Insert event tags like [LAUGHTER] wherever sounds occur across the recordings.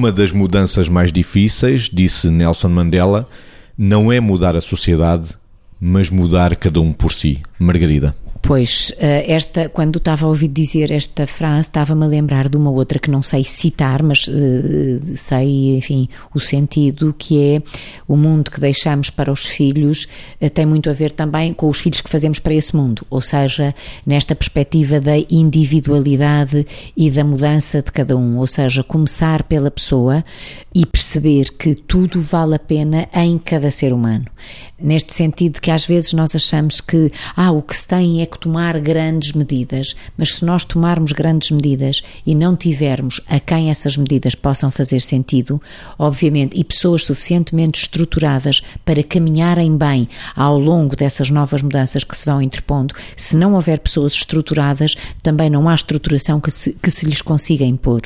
uma das mudanças mais difíceis, disse Nelson Mandela, não é mudar a sociedade, mas mudar cada um por si. Margarida. Pois, eh, esta, quando estava a ouvir dizer esta frase, estava-me a lembrar de uma outra que não sei citar, mas uh, sei, enfim, o sentido, que é o mundo que deixamos para os filhos tem muito a ver também com os filhos que fazemos para esse mundo, ou seja, nesta perspectiva da individualidade e da mudança de cada um, ou seja, começar pela pessoa e perceber que tudo vale a pena em cada ser humano. Neste sentido que às vezes nós achamos que, ah, o que se tem é que tomar grandes medidas, mas se nós tomarmos grandes medidas e não tivermos a quem essas medidas possam fazer sentido, obviamente, e pessoas suficientemente estruturadas para caminharem bem ao longo dessas novas mudanças que se vão interpondo, se não houver pessoas estruturadas, também não há estruturação que se, que se lhes consiga impor.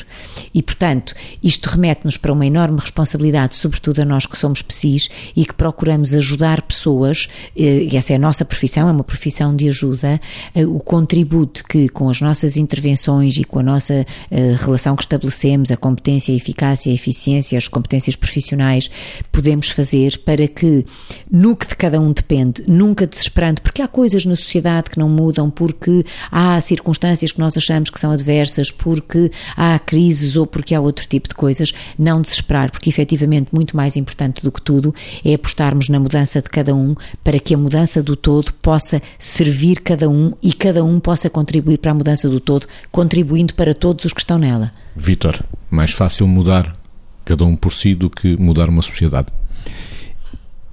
E, portanto, isto remete-nos para uma enorme responsabilidade, sobretudo a nós que somos psis e que procuramos ajudar pessoas, eh, e essa é a nossa profissão, é uma profissão de ajuda, eh, o contributo que com as nossas intervenções e com a nossa eh, relação que estabelecemos, a competência, a eficácia, a eficiência, as competências profissionais, podemos fazer para que, no que de cada um depende, nunca desesperando, porque há coisas na sociedade que não mudam, porque há circunstâncias que nós achamos que são adversas, porque há crises ou porque há outro tipo de coisas, não desesperar, porque efetivamente muito mais importante do que tudo é apostarmos na mudança de cada um para que a mudança do todo possa servir cada um e cada um possa contribuir para a mudança do todo, contribuindo para todos os que estão nela. Vítor, mais fácil mudar cada um por si do que mudar uma sociedade.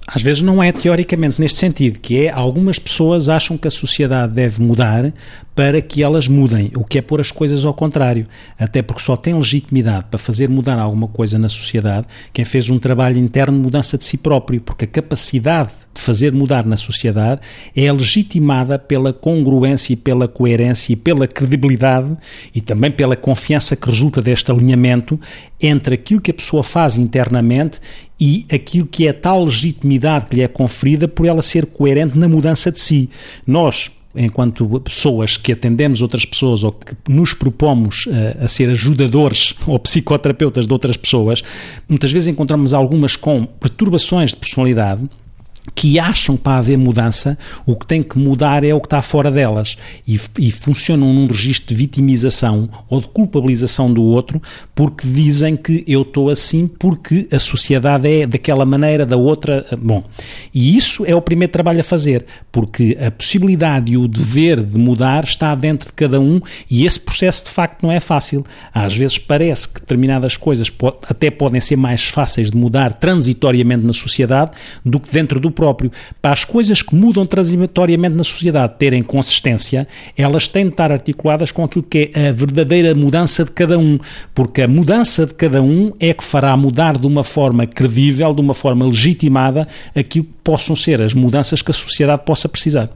Às vezes não é teoricamente neste sentido, que é algumas pessoas acham que a sociedade deve mudar para que elas mudem, o que é pôr as coisas ao contrário. Até porque só tem legitimidade para fazer mudar alguma coisa na sociedade quem fez um trabalho interno de mudança de si próprio, porque a capacidade de fazer mudar na sociedade é legitimada pela congruência e pela coerência e pela credibilidade e também pela confiança que resulta deste alinhamento entre aquilo que a pessoa faz internamente e aquilo que é tal legitimidade que lhe é conferida por ela ser coerente na mudança de si. Nós, enquanto pessoas que atendemos outras pessoas ou que nos propomos uh, a ser ajudadores [LAUGHS] ou psicoterapeutas de outras pessoas, muitas vezes encontramos algumas com perturbações de personalidade que acham para haver mudança, o que tem que mudar é o que está fora delas e, e, funcionam num registro de vitimização ou de culpabilização do outro porque dizem que eu estou assim porque a sociedade é daquela maneira, da outra. Bom, e isso é o primeiro trabalho a fazer porque a possibilidade e o dever de mudar está dentro de cada um e esse processo de facto não é fácil. Às vezes parece que determinadas coisas até podem ser mais fáceis de mudar transitoriamente na sociedade do que dentro do próprio. Para as coisas que mudam transitoriamente na sociedade terem consistência, elas têm de estar articuladas com aquilo que é a verdadeira mudança de cada um, porque a mudança de cada um é que fará mudar de uma forma credível, de uma forma legitimada, aquilo que possam ser as mudanças que a sociedade possa precisar.